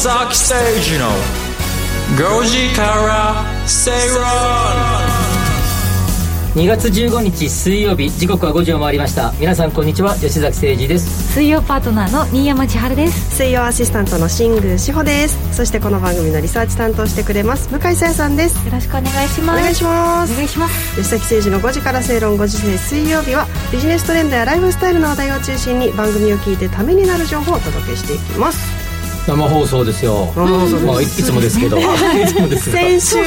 崎誠二の5時から正論2月15日水曜日時刻は5時を回りました。皆さんこんにちは。吉崎誠二です。水曜パートナーの新山千春です。水曜アシスタントの新宮志保です。そしてこの番組のリサーチ担当してくれます。向井沙耶さんです。よろしくお願いします。お願いします。お願いします。吉崎誠二の5時から正論5時制水曜日はビジネストレンドやライフスタイルの話題を中心に番組を聞いてためになる情報をお届けしていきます生放送ですよ。生放送です。まあ、いいつもですけど。いつもですが先週ね。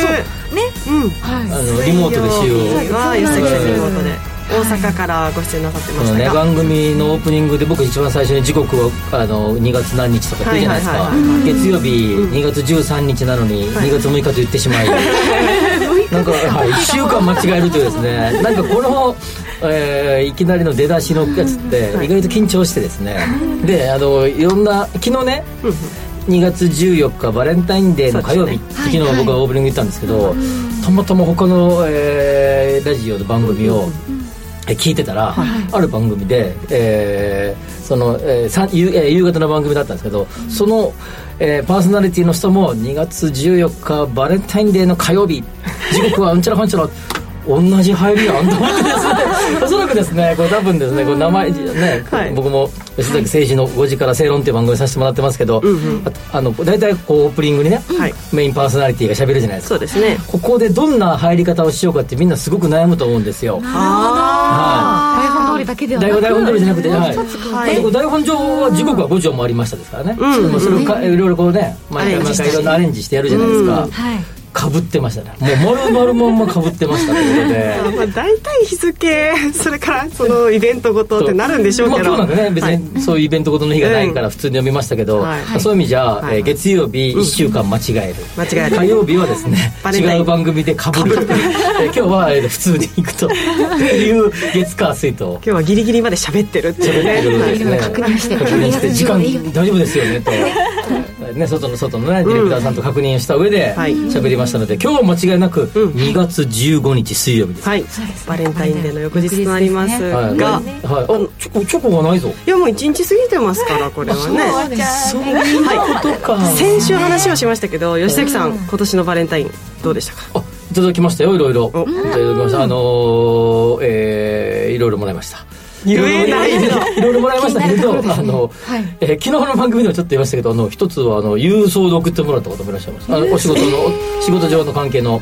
うん。はい。あのリモートでしようは吉崎さんリモートで。大阪からご出演なさってまこのねしたが、番組のオープニングで僕一番最初に時刻をあの2月何日とか言うじゃないですか、月曜日2月13日なのに2月6日と言ってしまい、なんか、はい、1週間間違えるというですね。なんかこの、えーいきなりの出だしのやつって意外と緊張してですね。であのいろんな昨日ね2月14日バレンタインデーの火曜日、そう昨日僕はオープニング言ったんですけど、たまたま他の、えーラジオの番組を、え聞いてたら、ある番組で、えーその、えーさん夕えー夕方の番組だったんですけど、その、えーパーソナリティの人も2月14日バレンタインデーの火曜日時刻はうんちゃらかんちゃら同じ入りやんと思ってですね おそらくですねこれ多分ですねこれ名前ね、はい。僕も吉崎誠二の5時から正論っていう番組させてもらってますけど、ああの大体こうオープニングにね、はい。メインパーソナリティが喋るじゃないですか。そうですね。ここでどんな入り方をしようかってみんなすごく悩むと思うんですよ。あ台本通りだけではなく台本通りじゃなくて、はい。はい台本上は時刻は5時を回りましたですからね、うん。まあそれをかいろいろこうね毎回毎回いろんなアレンジしてやるじゃないですか、うん。はいかぶってましたね。もう丸々まんまかぶってましたということで。ー まあ大体日付それからそのイベントごとってなるんでしょうけど、まあ、今日なんかね。別はい。にそういうイベントごとの日がないから普通に読みましたけど、そういう意味じゃ、月曜日1週間間違える、間違える。火曜日はですね違う番組でかぶるえー今日は、えー普通に行くという月火水と今日はギリギリまで喋ってるっていうね。ね。確認して確認して時間大丈夫ですよねとね外の外のねディレクターさんと確認した上ではい。喋りましたので今日は間違いなく2月15日水曜日です、はい。バレンタインデーの翌日となりますが、はい、がはい、あチョコチョコがないぞ。いやもう一日過ぎてますからこれはね。そうい。うことか、先週話をしましたけど吉崎さん今年のバレンタインどうでしたか？あいただきましたよいろいろ。いたおだきました。あのー、えー、いろいろもらいました言えないけどいろいろもらいましたけど、あの、えー昨日の番組でもちょっと言いましたけど、あの、一つは、あの、郵送で送ってもらった方もいらっしゃいます。あのお仕事の、仕事上の関係の、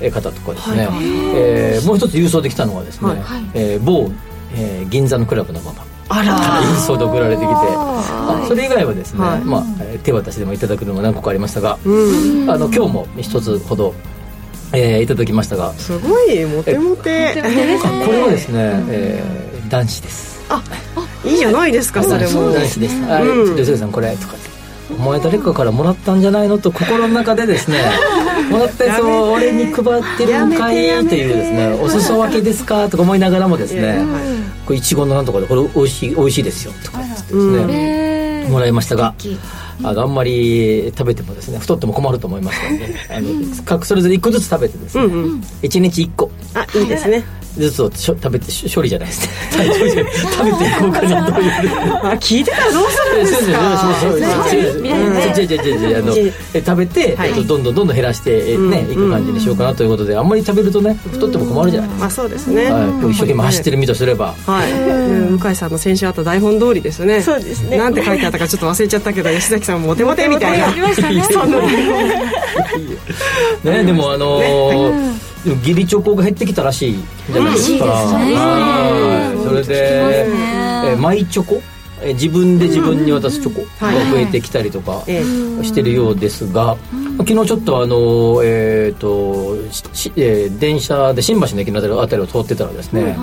えー方とかですね、えーもう一つ郵送できたのはですね、はい。えー某、えー銀座のクラブのママ。あら。郵送で送られてきて、あそれ以外はですね、はい。まあ、えー手渡しでもいただくのも何個かありましたが、うん。あの、今日も一つほど、えーいただきましたが、すごいモテモテ。あこれはですね、えー男子です。いいじゃないですかそれも。男子です。はい、うん。ちょっとさんこれとかって。お前誰かからもらったんじゃないのと心の中でですね もらったやつを俺に配ってるんかい？やめてというですねお裾分けですか？とか思いながらもですねこれいちごのなんとかでこれ美味しい美味しいですよとか言ってですね、もらいましたがあのあんまり食べてもですね太っても困ると思いますのであの各それぞれ1個ずつ食べてですね、うんうん。1日1個。あいいですねずつをしょ食べてし処理じゃないです。ね 食べていこうかなという。あ聞いてたらどうするんですかそうそうそう。そう違う違う違う。違う違う違うあのえ食べて、はい。えっとどんどんどんどん減らしてえね、いく感じにしようかなということであんまり食べるとね太っても困るじゃないですまあそうですね。か、はい、一生懸命走ってる身とすれば、はい、うん。向井さんの先週あった台本通りですね。そうですね。なんて書いてあったかちょっと忘れちゃったけど吉崎さんモテモテみたいな。ね、でもあのーでも義理チョコが減ってきたらしいじゃないですか、はい。それで、えーマイチョコ？えー自分で自分に渡すチョコが増えてきたりとかえしてるようですが、昨日ちょっとあのえっ、としえー電車で新橋の駅のあたりあたりを通ってたらですね、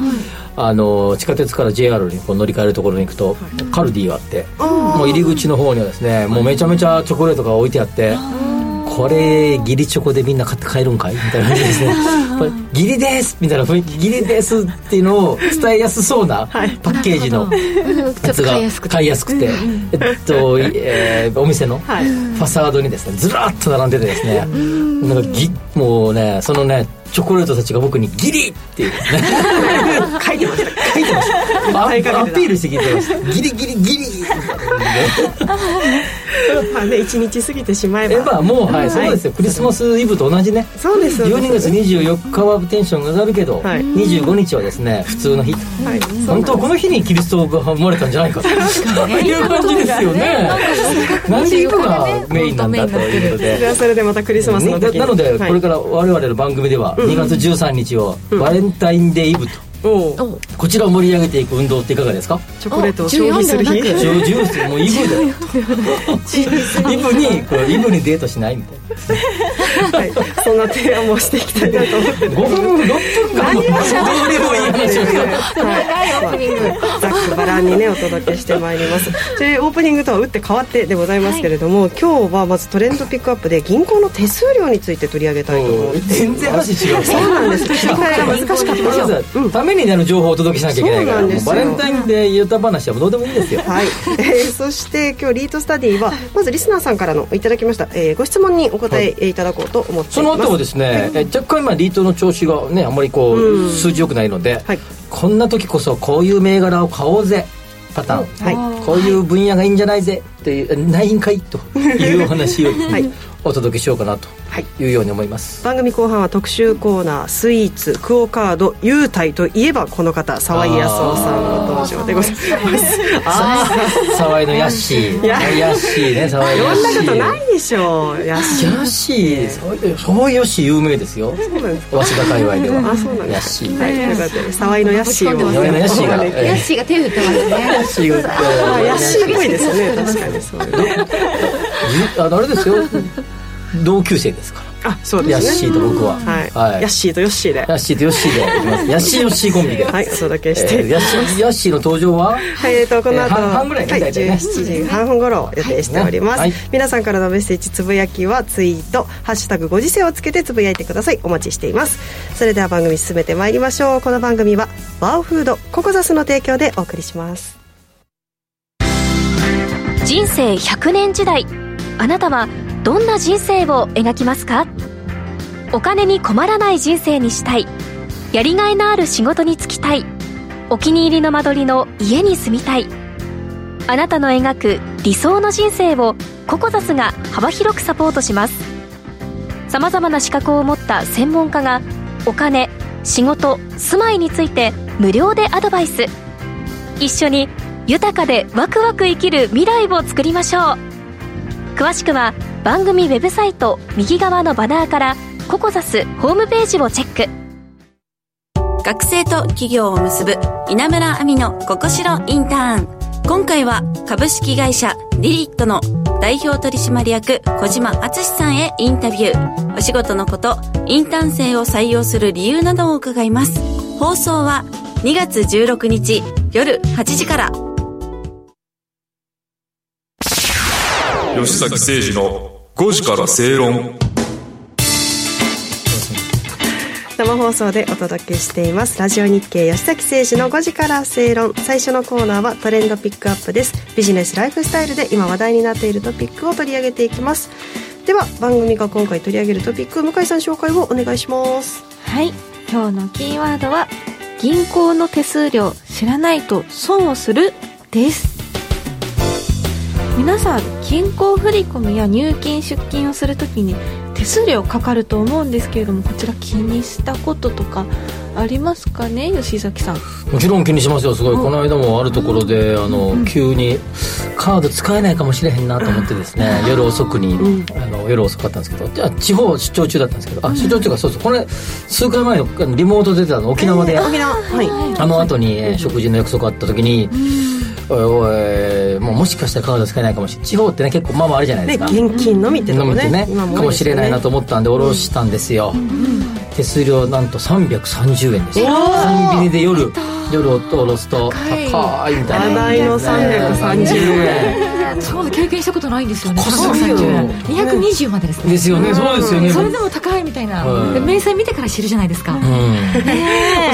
あの地下鉄から JR にこう乗り換えるところに行くと、カルディがあってもう入り口の方にはですねもうめちゃめちゃチョコレートが置いてあって。これ義理チョコでみんな買って帰るんかいみたいな感じですね。義理ですみたいな雰囲気義理ですっていうのを伝えやすそうな パッケージのやつが買いやすくて。えっと、えーお店のフはい。ァサードにですねずらっと並んでてですね。なんかぎもうねそのねチョコレートたちが僕にギリっていうね書いてました。書いてました。アピールしてきてましたギリギリギリ。まあね一日過ぎてしまえば。もうはいそうですよ。クリスマスイブと同じね。そうです12月24日はテンションが上がるけど、はい。25日はですね普通の日。はい。本当はこの日にキリストが生まれたんじゃないかと。いう感じですよね。なんで今がメインなんだというのそれではそれでまたクリスマスの時に。なのではい。これから我々の番組では2月13日をバレンタインデーイブと。こちらを盛り上げていく運動っていかがですか？チョコレートを消費する日。14ではなくジュもうイブで。イブにこうイブにデートしないみたい はいそんな提案もしていきたいなと思ってな5分6分間。もどうでもい。い。話をしてはい。オープニングざっくばらんにねお届けしてまい。りますでオープニングとは打って変わってでござい。ますけれども、今日はまずトレンドピックアップで銀行の手数料につい。て取り上げたい。と思って全然話違うそうなんです切り替えが難しかったんですようんためになる情報をお届けしなきゃい。けない。からそうなんですよもうバレンタインで言った話はもうどうでもい。い。んですよはい、えーそして今日リートスタディはまずリスナーさんからのい。ただきました、えーご質問にお答えいただこうと思っています。その後もですね、え若干今リートの調子がねあんまりこう、数字良くないので、はい。こんな時こそこういう銘柄を買おうぜパターン、はい。こういう分野がいいんじゃないぜっていうないんかいというお話をはい。お届けしようかなとはいいうように思います、番組後半は特集コーナースイーツクオカード優待といえばこの方沢井康夫さんの登場でございます。ああ沢井のヤッシー。ヤッシー。ね沢井。そんなヤッシーことないでしょうやしヤッシー沢井沢井ヤッシー有名ですよそうなんです早稲田界隈ではあそうなんですヤッシーはいということで沢井のヤッシーを沢井のヤッシーがヤッシーが手振ってますねヤッシーがあヤッシーっぽいですね確かにそういうねあれですよ同級生ですから。あそうですね。ヤッシーと僕は。はい、はい。ヤッシーとヨッシーで。ヤッシーとヨッシーで。いきますヤッシーヨッシーコンビで。はいお届けして、えーヤッシーヤッシーの登場は？はい、えーとこの後、えー半半ぐらいねはい、大体ね。17時半分頃予定しております、はい。皆さんからのメッセージつぶやきはツイート「ハッシュタグご時世」をつけてつぶやいてください。お待ちしています。それでは番組進めてまいりましょう。この番組はワオフードココザスの提供でお送りします。人生100年時代。あなたはどんな人生を描きますか？お金に困らない人生にしたい。やりがいのある仕事に就きたい。お気に入りの間取りの家に住みたい。あなたの描く理想の人生をココザスが幅広くサポートします。さまざまな資格を持った専門家がお金仕事住まいについて無料でアドバイス。一緒に豊かでワクワク生きる未来を作りましょう。詳しくは番組ウェブサイト右側のバナーからココザスホームページをチェック。学生と企業を結ぶ稲村亜美のここしろインターン。今回は株式会社リリットの代表取締役小島敦さんへインタビュー。お仕事のことインターン生を採用する理由などを伺います。放送は2月16日夜8時から。吉崎誠二の5時から正論。生放送でお届けしています。ラジオ日経吉崎誠二の5時から正論。最初のコーナーはトレンドピックアップです。ビジネスライフスタイルで今話題になっているトピックを取り上げていきます。では番組が今回取り上げるトピック向井さん紹介をお願いします。はい。今日のキーワードは銀行の手数料知らないと損をするです皆さん銀行振込や入金出金をするときに手数料かかると思うんですけれどもこちら気にしたこととかありますかね？吉崎さん。もちろん気にしますよ。すごい。うん。この間もあるところであの急にカード使えないかもしれへんなと思ってですね夜遅くにあの夜遅かったんですけど。じゃあ地方出張中だったんですけど。あ出張中かそうそうこれ数回前のリモート出てたの沖縄で。沖縄。はい。あの後に、えー食事の約束あった時に、おいおいもうもしかしたらカード使えないかもしれない。地方ってね結構まあまああるじゃないでねすか、現金のみってとこね。飲みってね。今かもしれないなと思ったんで下ろしたんですよ、手数料なんと330円です。よコンビニで夜夜を下ろすと高い。みたいな。話題の330円。そうだ経験したことないんですよね。高すぎる。よ220までですね。ですよねそうですよね。それでも高いみたいな、はい。で明細見てから知るじゃないですか、うん。お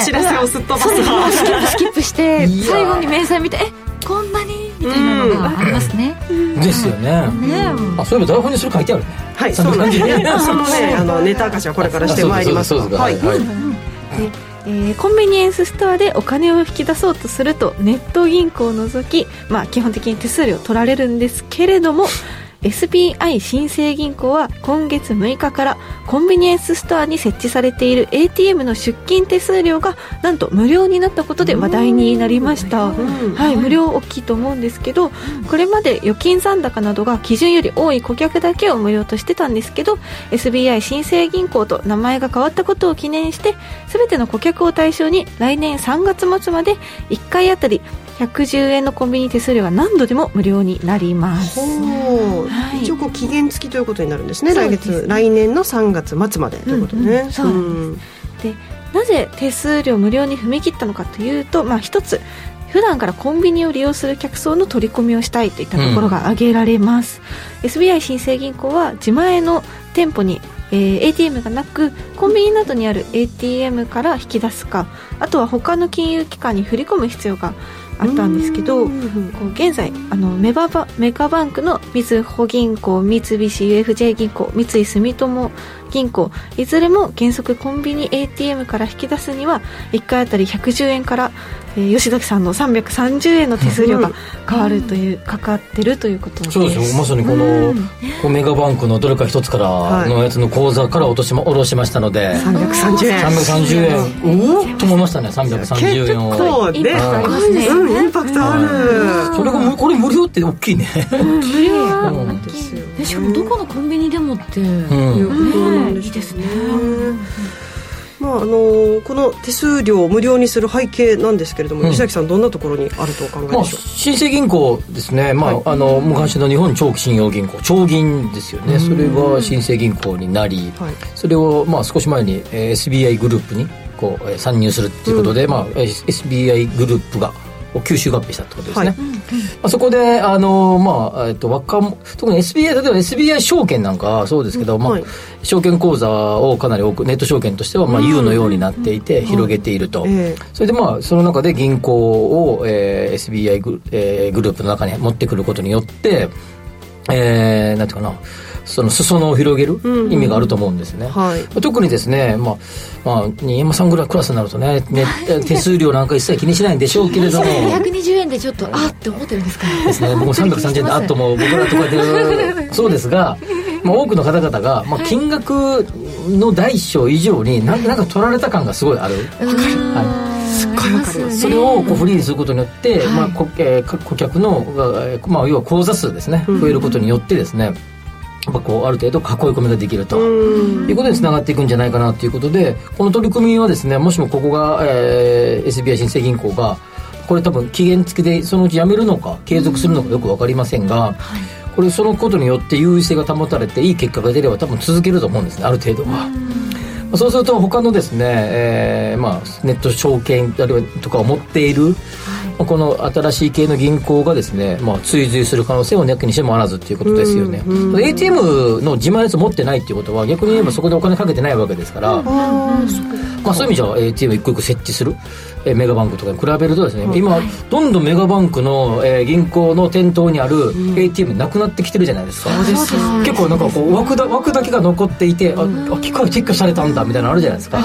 知らせをすっ飛ばす。スキップスキップして最後に明細見てえこんなに？みたいなのがありますね、ですよね。ねあそういえば台本にそれ書いてあるね。はいそうなんです。そ のねあのネタ明かしはこれからしてまいります。はい。はいでえーコンビニエンスストアでお金を引き出そうとするとネット銀行を除き、まあ、基本的に手数料取られるんですけれども SBI 新生銀行は今月6日からコンビニエンスストアに設置されている ATM の出金手数料がなんと無料になったことで話題になりました、はい、無料大きいと思うんですけどこれまで預金残高などが基準より多い顧客だけを無料としてたんですけど SBI 新生銀行と名前が変わったことを記念して全ての顧客を対象に来年3月末まで1回あたり110円のコンビニ手数料が何度でも無料になります。はい。一応こう期限付きということになるんですね。来そうです。月来年の3月末までということね、うんうんそうなんでなぜ手数料無料に踏み切ったのかというと、まあ、一つ普段からコンビニを利用する客層の取り込みをしたいといったところが挙げられます、SBI 新生銀行は自前の店舗に、えー ATM がなくコンビニなどにある ATM から引き出すかあとは他の金融機関に振り込む必要があったんですけどこう現在あのメババメガバンクのみずほ銀行三菱 UFJ 銀行三井住友銀行。いずれも原則コンビニ ATM から引き出すには1回あたり110円から、えー吉崎さんの330円の手数料が変わるという、かかってるということです。そうですよ。まさにこの、こうメガバンクのどれか一つからのやつの口座から落としま下ろしましたので、330円。330円。おおと思いましたね。330円。を結構ね。うんインパクトある、それがむこれ無料って大きいね。無料。はうん。ですよでしかもどこのコンビニでもって、うんいうことないいですね。まああのこの手数料を無料にする背景なんですけれども、うん。吉崎さんどんなところにあるとお考えまあ、でしょう、新生銀行ですね、まあはい。あの昔の日本長期信用銀行長銀ですよね。それが新生銀行になり、はい。それを、まあ、少し前に、えー SBI グループにこう、えー参入するっていうことで、まあ、えー SBI グループが吸収合併したってことですね、はい。まあ、そこであの、まあえっと若者特に SBI 例えば SBI 証券なんかはそうですけど、まあはい。証券口座をかなり多くネット証券としては、まあ、U のようになっていて広げていると、えそれでまあその中で銀行を、えー SBI グ,、えーグループの中に持ってくることによって、えー、なんていうかなその裾野を広げる意味があると思うんですね、はい。特にですね、まあ、まあ、新山さんぐらいクラスになるとね、ね手数料なんか一切気にしないんでしょうけれども、120円でちょっとあって思ってるんですかですね、僕も330円であっとも僕らとかで、そうですが、まあ、多くの方々が、まあ、金額の大小以上になんなんか取られた感がすごいある。はい。すっごいわかりますそれをこうフリーにすることによって、まあこえーか顧客の、まあ、要は口座数ですね増えることによってですね、やっぱこうある程度囲い込みができるということにつながっていくんじゃないかなということでこの取り組みはですねもしもここが、えー SBI 新生銀行がこれ多分期限付きでそのうちやめるのか継続するのかよく分かりませんが、これそのことによって優位性が保たれていい結果が出れば多分続けると思うんですねある程度は。まあそうすると他のですね、えーまあ、ネット証券あるいはとかを持っている、まあこの新しい系の銀行がですね、まあ、追随する可能性をなきにしてもあらずということですよね、ATM の自前のやつ持ってないっていうことは逆に言えばそこでお金かけてないわけですから、まあ、そういう意味じゃ ATM 一個一個設置する、えーメガバンクとかに比べるとですね、今どんどんメガバンクの、えー銀行の店頭にある ATM なくなってきてるじゃないですか、結構なんかこう枠だ枠だけが残っていて、ああ機械撤去されたんだみたいなのあるじゃないですか、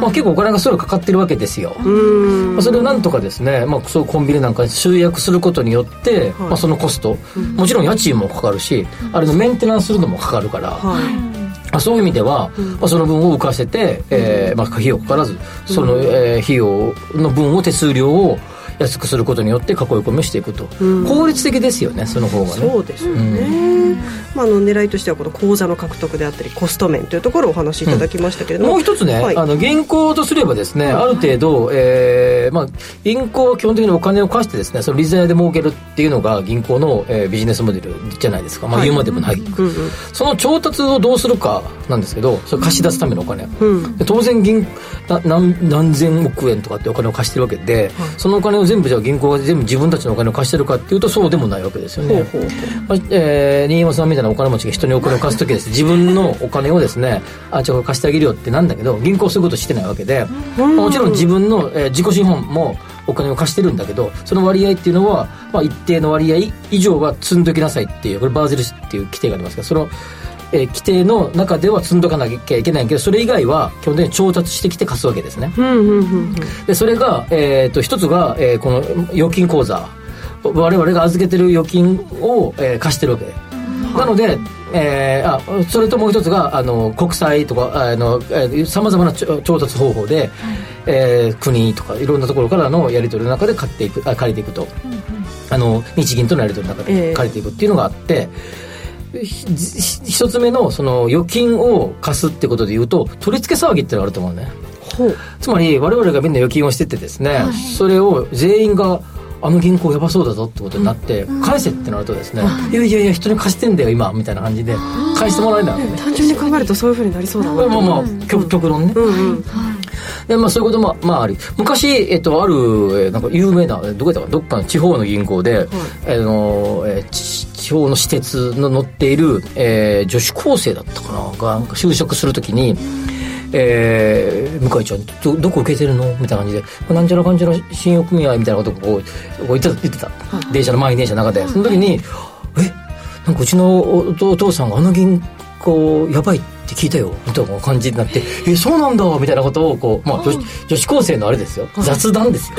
まあ、結構お金がそれかかってるわけですよ、まあ、それをなんとかですね、まあ、そういうコンビニなんかに集約することによって、まあ、そのコスト、もちろん家賃もかかるし、あれのメンテナンスするのもかかるから、まあ、そういう意味では、まあ、その分を浮かせて、えーまあ、費用かからずその、えー費用の分を手数料を安くすることによって囲い込みをしていくと、効率的ですよねその方がね。そうですよね、まあ、あの狙いとしてはこの口座の獲得であったりコスト面というところをお話しいただきましたけれども、もう一つね、はい。あの銀行とすればですね、ある程度、えーまあ、銀行は基本的にお金を貸してですねその利ザヤで儲けるっていうのが銀行の、えービジネスモデルじゃないですか、まあ、言うまでもない、その調達をどうするかなんですけどそれ貸し出すためのお金、当然銀な何何千億円とかってお金を貸してるわけで、そのお金を全部じゃあ銀行が全部自分たちのお金を貸してるかっていうとそうでもないわけですよね。ほうほうまあえー新山さんみたいなお金持ちが人にお金を貸す時です。自分のお金をですねあじゃあ貸してあげるよってなんだけど銀行はそういうことしてないわけで、まあもちろん自分の、えー自己資本もお金を貸してるんだけどその割合っていうのは、まあ、一定の割合以上は積んどきなさいっていうこれバーゼルっていう規定がありますからその、えー規定の中では積んどかなきゃいけないけどそれ以外は基本的に調達してきて貸すわけですね。うんうんうんうん。でそれが、えー、と一つが、えーこの預金口座。我々が預けてる預金を、えー貸してるわけ。なので、えーあそれともう一つがあの国債とかさまざまな調達方法で、えー国とかいろんなところからのやり取りの中で買っていくあ借りていくと、あの日銀とのやり取りの中ええ。で借りていくっていうのがあって、ひひ一つ目のその預金を貸すってことでいうと取り付け騒ぎってのがあると思うねほうつまり我々がみんな預金をしててですね、それを全員があの銀行やばそうだぞってことになって、返せってなるとですね、いやいやいや人に貸してんだよ今みたいな感じで返してもらえないね単純に考えるとそういうふうになりそうだなこれまあまあ極極論ね、うんうんでまあ、そういうことも、まあ、あり昔、えっと、ある、えなんか有名などこやったかどっかの地方の銀行で、あのえー地方の私鉄の乗っている、えー女子高生だったかなが就職するときに、えー向井ちゃんどどこ受けてるの？みたいな感じでなんちゃらかんちゃら信用組合みたいなことをこうこう言ってた言ってた、電車の満員電車の中で。その時に「えなんかうちのおお父さんがあの銀行やばいって聞いたよみたいな感じになって「えそうなんだ」みたいなことをこう、まあ、女子女子高生のあれですよ。雑談ですよ、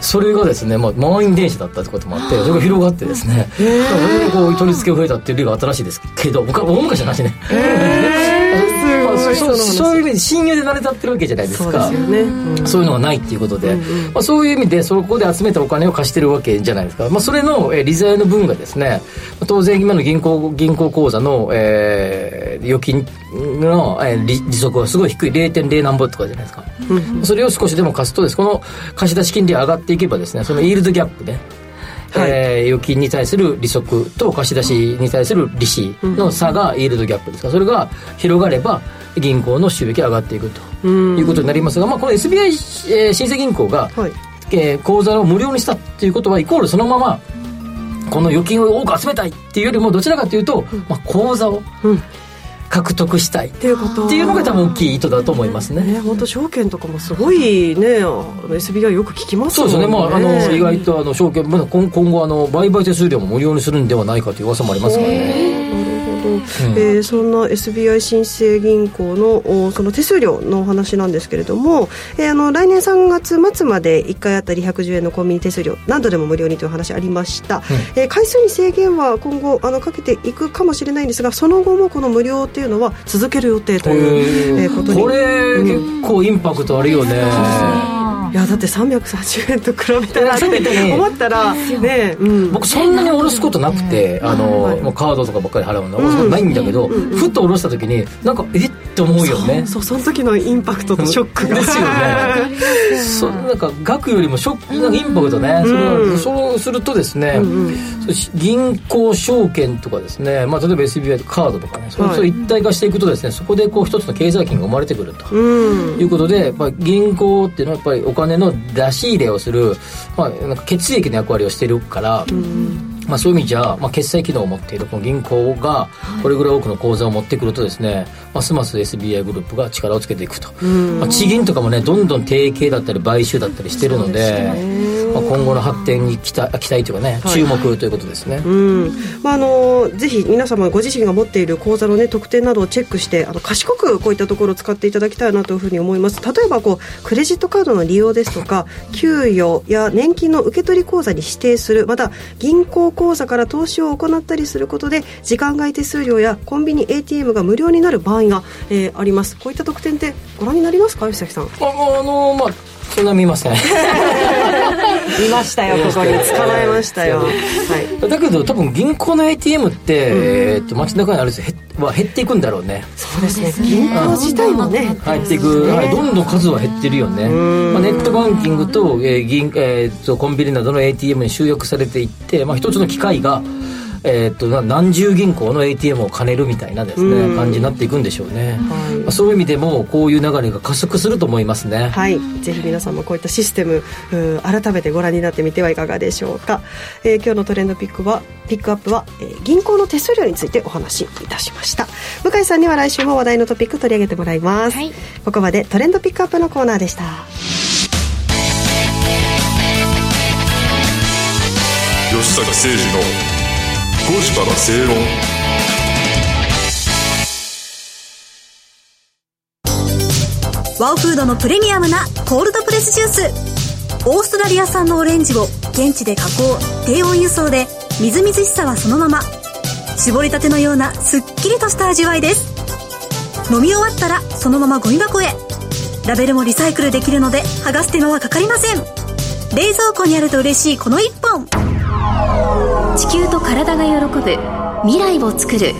それがですね、まあ、満員電車だったってこともあってそれが広がってですね、それでこう取り付けが増えたっていう例が新しいですけど僕は大昔の話ね、まあすごいそうそういう意味で親友で成り立ってるわけじゃないですかそうですよねうんそういうのがないっていうことで、まあ、そういう意味でそこで集めたお金を貸してるわけじゃないですか、まあ、それの、えー利ざやの分がですねまあ当然今の銀行銀行口座の、えー預金の、えー利利息はすごい低い0.0何本とかじゃないですか、それを少しでも貸すとですこの貸し出し金利が上がっていけばですねそのイールドギャップねはいえー預金に対する利息と貸し出しに対する利子の差がイールドギャップですからそれが広がれば銀行の収益が上がっていくということになりますが、まあ、この SBI、えー新生銀行が、はい。えー口座を無料にしたっていうことはイコールそのままこの預金を多く集めたいっていうよりもどちらかというと、まあ、口座をうん獲得したい。っっていうこと。ていうのが多分大きい意図だと思いますね。ね本当証券とかもすごいね SBI よく聞きますそうもんね。ですね、まあ、あの意外とあの証券、まだ今今後あの、売買手数料も無料にするんではないかという噂もありますからね。えーそんな SBI 新生銀行のおその手数料のお話なんですけれども、えーあの来年3月末まで1回あたり110円のコンビニ手数料何度でも無料にという話ありました、えー回数に制限は今後あのかけていくかもしれないんですがその後もこの無料っていうのは続ける予定という、えーことに。これ、結構インパクトあるよね。いやだって330円と比べたらってね思ったらね、うん、僕そんなに下ろすことなくて、あの、もうカードとかばっかり払うの、下ろすことないんだけど、ふっと下ろした時に、なんか、え？って思うよね。そうその時のインパクトとショックが。ですよね。そうなんか額よりもショックなんかインパクトね、そそうするとですね、銀行証券とかですね、まあ、例えば SBI カードとかね。それはい。それ一体化していくとですねそこでこう一つの経済圏が生まれてくると。うん。いうことで、やっぱり銀行っていうのはやっぱりお金の出し入れをする、まあ、なんか血液の役割をしてるから、まあ、そういう意味じゃ、まあ、決済機能を持っているこの銀行がこれぐらい多くの口座を持ってくるとですね、ますます SBI グループが力をつけていくと、まあ、地銀とかもねどんどん提携だったり買収だったりしてるのでまあ、今後の発展に期待期待というかね注目ということですね、うん。まあ、あのぜひ皆様ご自身が持っている口座の、ね、特典などをチェックしてあの賢くこういったところを使っていただきたいなというふうに思います。例えばこうクレジットカードの利用ですとか給与や年金の受け取り口座に指定するまた銀行口座から投資を行ったりすることで時間外手数料やコンビニ ATM が無料になる場合が、えーあります。こういった特典ってご覧になりますか？吉崎さん。ああのまあそんな見ません。見ましたよここに。捕まえましたよ、はい、だけど多分銀行の ATM って、えーっと街中にあるんですよ減は減っていくんだろうね。そうですね。銀行自体もね入っていく、はい、どんどん数は減ってるよね、まあ、ネットバンキングと,、えー銀えーとコンビニなどの ATM に集約されていって、まあ、一つの機械が、えー、とな何十銀行の ATM を兼ねるみたいなですね、感じになっていくんでしょうね、まあ、そういう意味でもこういう流れが加速すると思いますね、はい、ぜひ皆さんもこういったシステム改めてご覧になってみてはいかがでしょうか、えー今日のトレンドピックはピックアップは、えー銀行の手数料についてお話しいたしました。向井さんには来週も話題のトピック取り上げてもらいます、はい。ここまでトレンドピックアップのコーナーでした。吉崎誠二の5時から正論。ワオフードのプレミアムなコールドプレスジュース。オーストラリア産のオレンジを現地で加工低温輸送でみずみずしさはそのまま。絞りたてのようなすっきりとした味わいです。飲み終わったらそのままゴミ箱へ。ラベルもリサイクルできるので剥がす手間はかかりません。冷蔵庫にあると嬉しいこの一本。地球と体が喜ぶ未来を作る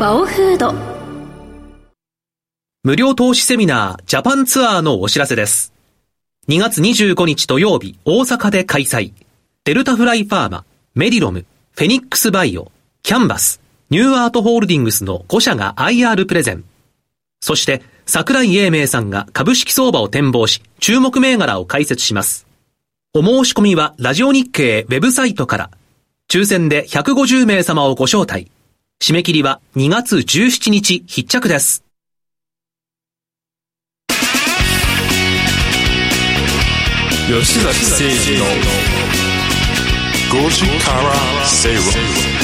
バオフード無料投資セミナージャパンツアーのお知らせです。2月25日土曜日、大阪で開催。デルタフライファーマ、メディロム、フェニックスバイオ、キャンバス、ニューアートホールディングスの5社が IR プレゼン。そして、桜井英明さんが株式相場を展望し、注目銘柄を解説します。お申し込みは、ラジオ日経ウェブサイトから。抽選で150名様をご招待。締め切りは2月17日必着です。吉崎誠二の5時から正論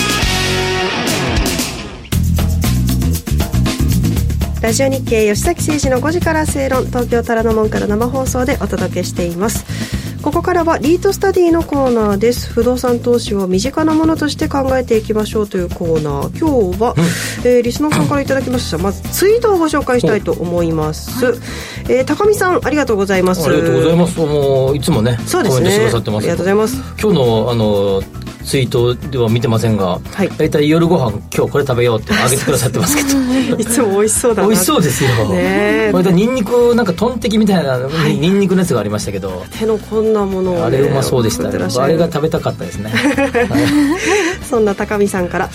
ラジオ日経吉崎誠二の5時から正論東京虎ノ門から生放送でお届けしています。ここからはリートスタディのコーナーです。不動産投資を身近なものとして考えていきましょうというコーナー。今日は、えーリスナーさんからいただきました。まずツイートをご紹介したいと思います、えー高見さんありがとうございます。ありがとうございます。もういつもねそうですコメントしてくねださってますありがとうございます。今日のあのツイートでは見てませんが、はい。大体夜ご飯今日これ食べようってあげてくださってますけど。いつも美味しそうだな。美味しそうですよ。これでニンニクなんかトンテキみたいな、ニンニクのやつがありましたけど。手のこんなものをね、あれうまそうでしたね。あれが食べたかったですね、はい。そんな高見さんから。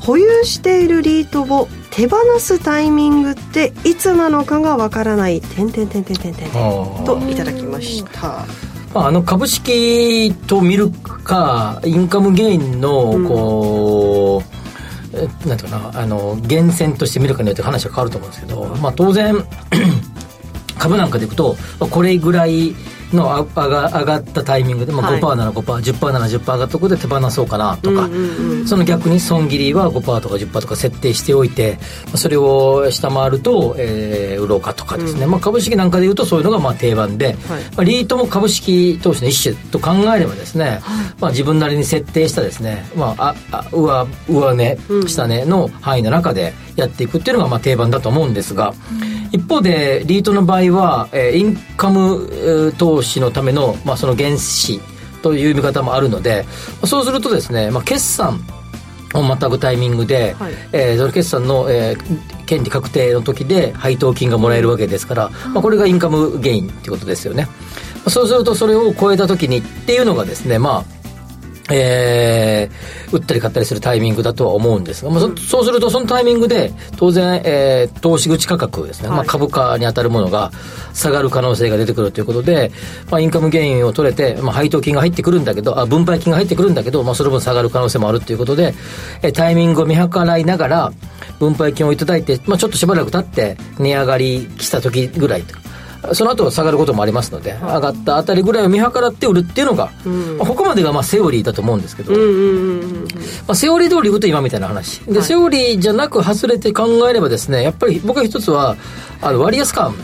保有しているリートを手放すタイミングっていつなのかがわからない。点点点点点点といただきましたまあ、あの株式と見るかインカムゲインのこう、えなんていうかなあの源泉として見るかによって話は変わると思うんですけど、まあ、当然 株なんかでいくとこれぐらいのあ上が上がったタイミングで、まあ、はい。5%なら 5%10% なら10%上がったところで手放そうかなとか、うんうんうんその逆に損切りは5%とか10%とか設定しておいてまあそれを下回ると、えー売ろうかとかですね、まあ、株式なんかでいうとそういうのがまあ定番で、はい。まあ、リートも株式投資の一種と考えればですね、まあ、自分なりに設定したですね、まあ、ああ上上値うん。下値の範囲の中でやっていくっていうのがまあ定番だと思うんですが、一方でリートの場合は、えーインカムえー投資のための、まあ、その原資という見方もあるのでまあそうするとですね、まあ、決算をまたぐタイミングで、はい。えーその決算の、えー権利確定の時で配当金がもらえるわけですから、まあ、これがインカムゲインっていうことですよね、まあそうするとそれを超えた時にっていうのがですねまあえー売ったり買ったりするタイミングだとは思うんですが、まあそそうするとそのタイミングで当然、えー投資口価格ですね、はい。まあ、株価に当たるものが下がる可能性が出てくるということで、まあ、インカムゲインを取れて、まあ、配当金が入ってくるんだけどあ分配金が入ってくるんだけど、まあ、その分下がる可能性もあるということで、えータイミングを見計らいながら分配金をいただいて、まあ、ちょっとしばらく経って値上がりした時ぐらいとその後下がることもありますので、上がったあたりぐらいを見計らって売るっていうのが、まあ、ここまでがまあセオリーだと思うんですけど、セオリー通り言うと今みたいな話。で、セオリーじゃなく外れて考えればですね、やっぱり僕は一つは、あの割安感、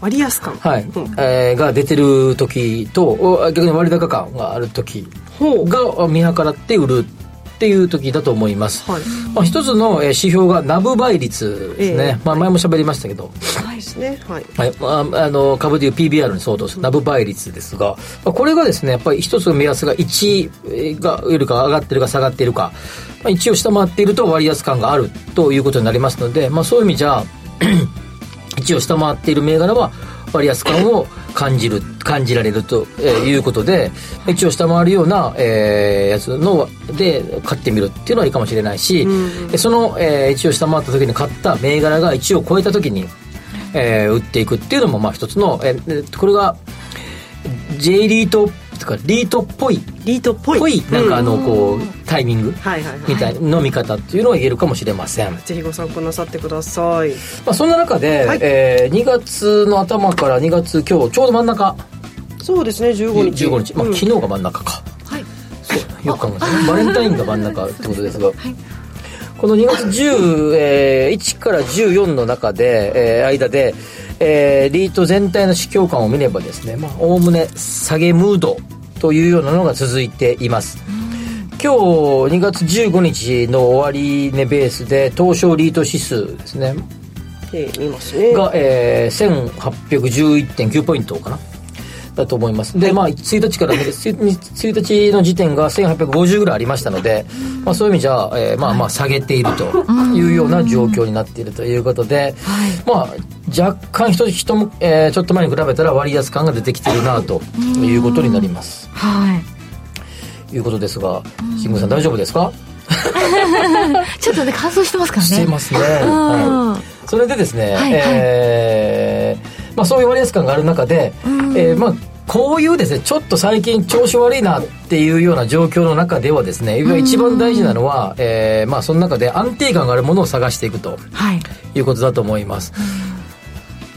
割安感。はい、う。んえーが出てる時と、お逆に割高感がある時が見計らって売るっていう時だと思います。はい。まあ、一つのえー指標がナブ倍率ですね。ええ。まあ、前も喋りましたけど、ですねはい。はい、まあ、あの株でいう PBR に相当するナブ倍率ですが、まあこれがですねやっぱり一つの目安が1がよりか上がってるか下がっているか、まあ、1を下回っていると割安感があるということになりますので、まあ、そういう意味じゃ 1を下回っている銘柄は割安感を感じる感じられるとえーいうことで1を下回るような、えーやつので買ってみるっていうのはいいかもしれないし、その、えー1を下回った時に買った銘柄が1を超えた時にえー売っていくっていうのもまあ一つの、えこれが J リートとかリートっぽいリートっぽいなんかあのうん。こうタイミングはいはいはい。みたいの見方っていうのは言えるかもしれません、ぜひご参考なさってください。まあ、そんな中で、はい。えー2月の頭から2月今日ちょうど真ん中。そうですね15日。15日、まあ、うん。昨日が真ん中か、はい。よく考えたらバレンタインが真ん中ってことですが、この2月10、えー1から14の中で、えー間で、えーリート全体の指標感を見ればですねまあおおむね下げムードというようなのが続いています。今日2月15日の終値ベースで東証リート指数ですね。えー見ますね。が、えー、1811.9ポイントかなだと思います。で、まあ1日から見る1 1日の時点が1850ぐらいありましたので、まあ、そういう意味じゃ、えーまあまあ下げているというような状況になっているということで、まあ若干人人も、えーちょっと前に比べたら割安感が出てきているなということになります。はい。いうことですが慎吾さん大丈夫ですか？ちょっとね乾燥してますからね。してますね、うん。はい、それでですね、はいはい。えーまあ、そういう割安感がある中で、えーまあこういうですねちょっと最近調子悪いなっていうような状況の中ではですね一番大事なのは、えーまあ、その中で安定感があるものを探していくとはい。いうことだと思います、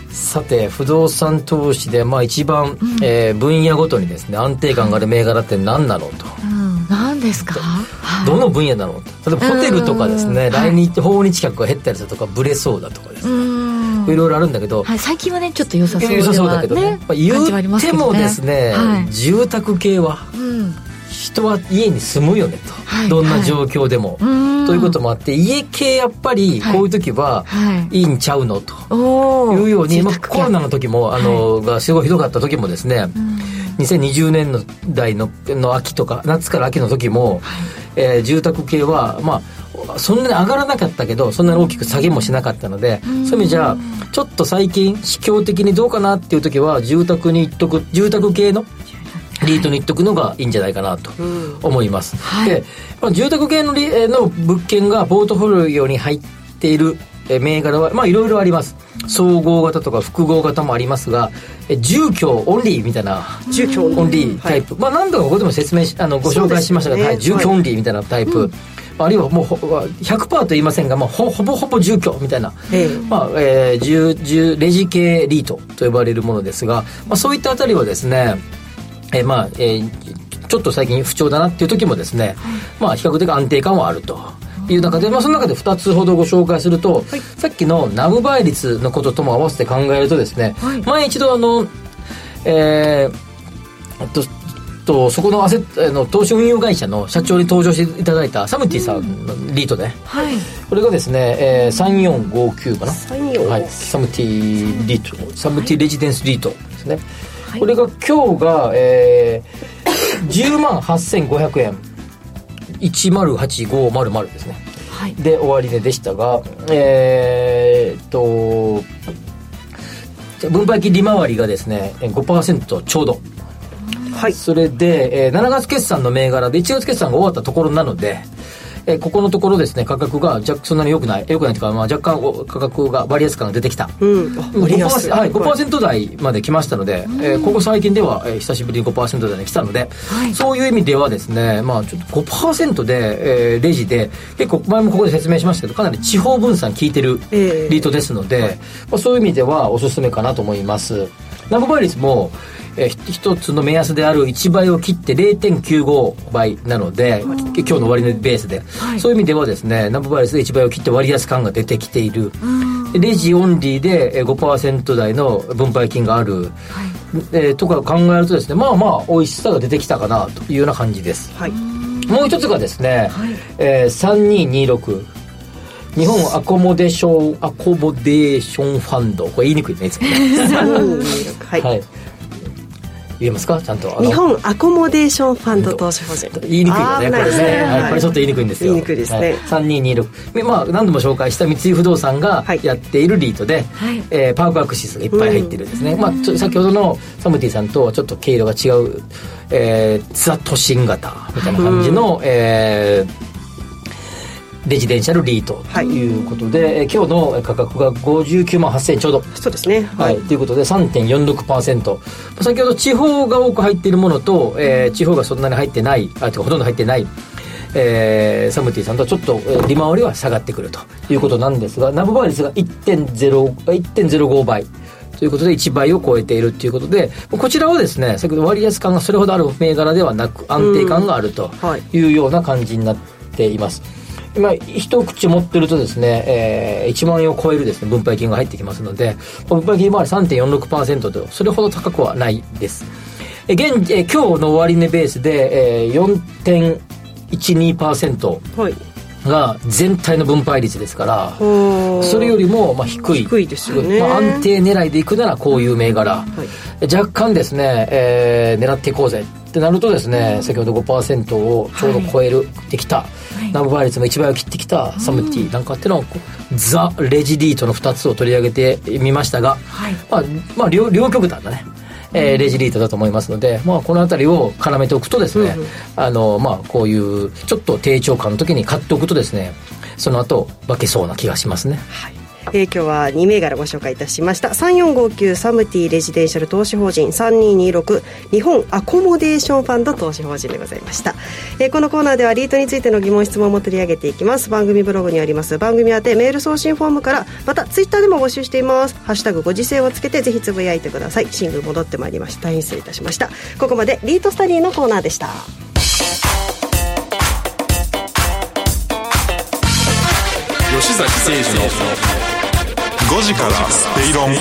さて不動産投資でまあ一番、えー分野ごとにですね安定感がある銘柄って何なのと、何ですか？はい。どの分野なの例えばホテルとかですねうん。来日訪日客が減ったりするとかブレそうだとかですね。うんいろいろあるんだけど、はい、最近はねちょっと良さそうで良さそうだはけどね。ねまあ、言感じはありますってもですね、はい。住宅系はうん。人は家に住むよねと、はいどんな状況でも、うん。ということもあって家系やっぱりこういう時ははい。いいんちゃうのと。いうように、まあ、コロナの時もあの、がすごいひどかった時もですね、2020年の代のの秋とか夏から秋の時も、えー住宅系はまあそんなに上がらなかったけどそんなに大きく下げもしなかったので、そういう意味じゃちょっと最近市況的にどうかなっていう時は住宅に行っとく住宅系のリートに行っとくのがいいんじゃないかなと思います、はい。で、まあ、住宅系のの物件がポートフォリオに入っているえー銘柄はまあいろいろあります。総合型とか複合型もありますがえ住居オンリーみたいな住居オンリー。タイプ、まあ何度かここでも説明しあのご紹介しましたが、ね。はい、住居オンリーみたいなタイプ、あるいはもうほ100%と言いませんが、まあ、ほほぼほぼ住居みたいな、ええ。まあえー、住住レジ系リートと呼ばれるものですが、まあ、そういったあたりはですね、えーまあえーちょっと最近不調だなっていう時もですね、まあ比較的安定感はあるという中で、まあ、その中で2つほどご紹介すると、さっきのナブ倍率のこととも合わせて考えるとですね、前一度あの、えー、あととそこのアセットあの投資運用会社の社長に登場していただいたサムティさんのリートで、はい。これがですね、えー、3459かな。3459はい、サムティリート。サムティレジデンスリート。ですね、これが今日が、えー、10万8500円。108500ですね。はい。で終値でしたがえー、っと分配金利回りがですね5%ちょうどはい。それで、えー7月決算の銘柄で1月決算が終わったところなので、えーここのところですね価格が若干そんなに良くない。良くないというか、まあ、若干お価格が割安感が出てきた。うん。あ割安5%はい、5%台まで来ましたので、えーここ最近では、えー久しぶりに5%台に来たので、そういう意味ではですね、まあ、ちょっと5%で、えーレジで結構前もここで説明しましたけどかなり地方分散効いてるええ。リートですので、まあ、そういう意味ではおすすめかなと思います。ナブ倍率も、え一つの目安である1倍を切って0.95倍なので、今日の終値ベースで、そういう意味ではですねナブ倍率で1倍を切って割安感が出てきている、でレジオンリーでえー5%台の分配金がある、えーとか考えるとですねまあまあ美味しさが出てきたかなというような感じです。はい。もう一つがですね、えー3226日本アコモデーションアコモデーションファンド。これ言いにくいねいつもね。はい、はい言えますか？ちゃんと。日本アコモデーションファンド投資法人。言いにくいよねこれね、はい。はいこれちょっと言いにくいんですよ。言いにくいですね。はい、3226でまあ何度も紹介した三井不動産がはい。やっているリートで、はい。えーパークアクシスがいっぱい入ってるんですね、まあ、ちょ先ほどのサムティさんとはちょっと毛色が違う、えー、ツア都心型みたいな感じの、えーレジデンシャルリートということで、えー今日の価格が59万8000円ちょうど。そうですね。はい、ということで3.46%先ほど地方が多く入っているものと、えー地方がそんなに入ってないあほとんど入ってない、えーサムティさんとはちょっと、えー利回りは下がってくるということなんですがナブ倍率が1.0 1.05倍。ということで1倍を超えているということでこちらはですね先ほど割安感がそれほどある銘柄ではなく安定感があるというような感じになっています、まあ、一口持ってるとですね、えー、1万円を超えるですね、分配金が入ってきますので、分配金回り3.46%と、それほど高くはないです。え現、え今日の終値ベースで、えー、4.12%。はい。が全体の分配率ですからそれよりもまあ低い。低いですよね、まあ、安定狙いでいくならこういう銘柄、はい、若干ですね、えー、狙っていこうぜってなるとですね、先ほど5%をちょうど超える、はい、できた、ナブ倍率も1倍を切ってきたサムティなんかっていうのをザ・レジリートの2つを取り上げてみましたが、はい、まあ、まあ両両極端だね。えー、レジリートだと思いますので、まあ、この辺りを絡めておくとですね、うんうん、あのまあ、こういうちょっと低調感の時に買っておくとですねその後化けそうな気がしますね。はいえー、今日は2銘柄ご紹介いたしました。3459サムティレジデンシャル投資法人。3226日本アコモデーションファンド投資法人でございました、えー、このコーナーではリートについての疑問質問も取り上げていきます。番組ブログにあります。番組宛てメール送信フォームからまたツイッターでも募集しています。ハッシュタグ5時誠をつけてぜひつぶやいてください。シングル戻ってまいりました。大変失礼いたしました。ここまでリートスタディのコーナーでした。吉崎誠二の5時から正論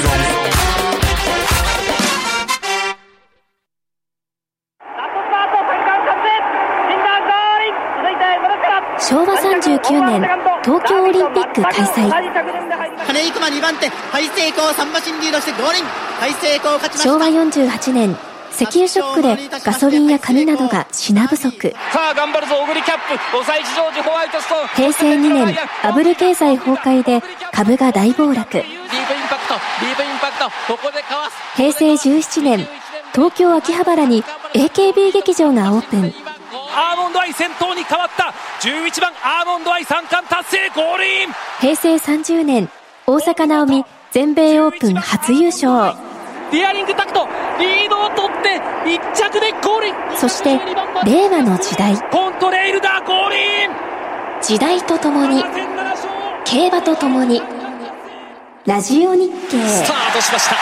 昭和39年東京オリンピック開催。金井熊2番手ハイセイコー3馬身リードしてゴールイン。ハイセイコー勝ちました。昭和48年石油ショックでガソリンや紙などが品不足。さあ頑張るぞ小栗キャップ。抑えジョージホワイトストーン。平成2年バブル経済崩壊で株が大暴落。ディープインパクトディープインパクト。ここでかわす。平成17年東京秋葉原に AKB 劇場がオープン。アーモンドアイ先頭に変わった。11番アーモンドアイ三冠達成ゴールイン平成30年大坂なおみ全米オープン初優勝ディアリングタクトリードを取って1着でゴール。インそして令和の時代。コントレイルだゴールイン。時代とともに競馬とともにラジオ日経。スタートしました。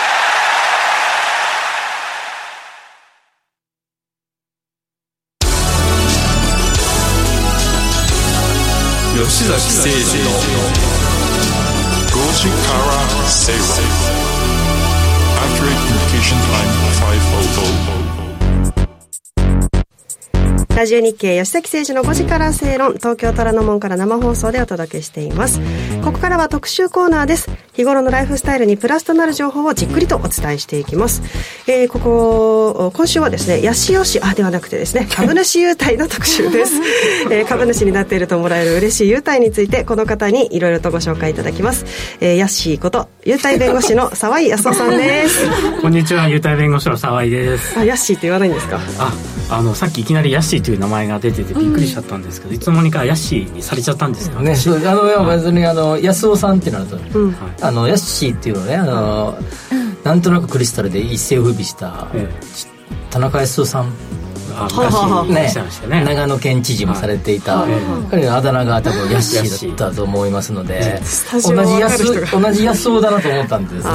吉崎誠二の5時から正論ラジオ日経吉崎誠二の5時から正論東京虎ノ門から生放送でお届けしています。ここからは特集コーナーです。日頃のライフスタイルにプラスとなる情報をじっくりとお伝えしていきます、えー、ここ今週はですね八潮市あではなくてですね 株主優待の特集です、えー、株主になっているともらえる嬉しい優待についてこの方にいろいろとご紹介いただきます、えー、ヤッシーこと優待弁護士の沢井康夫さんです。こんにちは優待弁護士の沢井です。あヤッシーって言わないんですか？ああのさっきいきなりヤッシーという名前が出ててびっくりしちゃったんですけど、うん、いつの間にかヤッシーにされちゃったんですよね。そうあの別にあの安尾さんってなると、う？ん、あのヤッシーっていうのねあの、うん、なんとなくクリスタルで一世を風靡した、ええ、田中康夫さん。昔ね。長野県知事もされていた、彼のあだ名が多分ヤッシーだったと思いますので同じ安同じ安尾だなと思ったんです。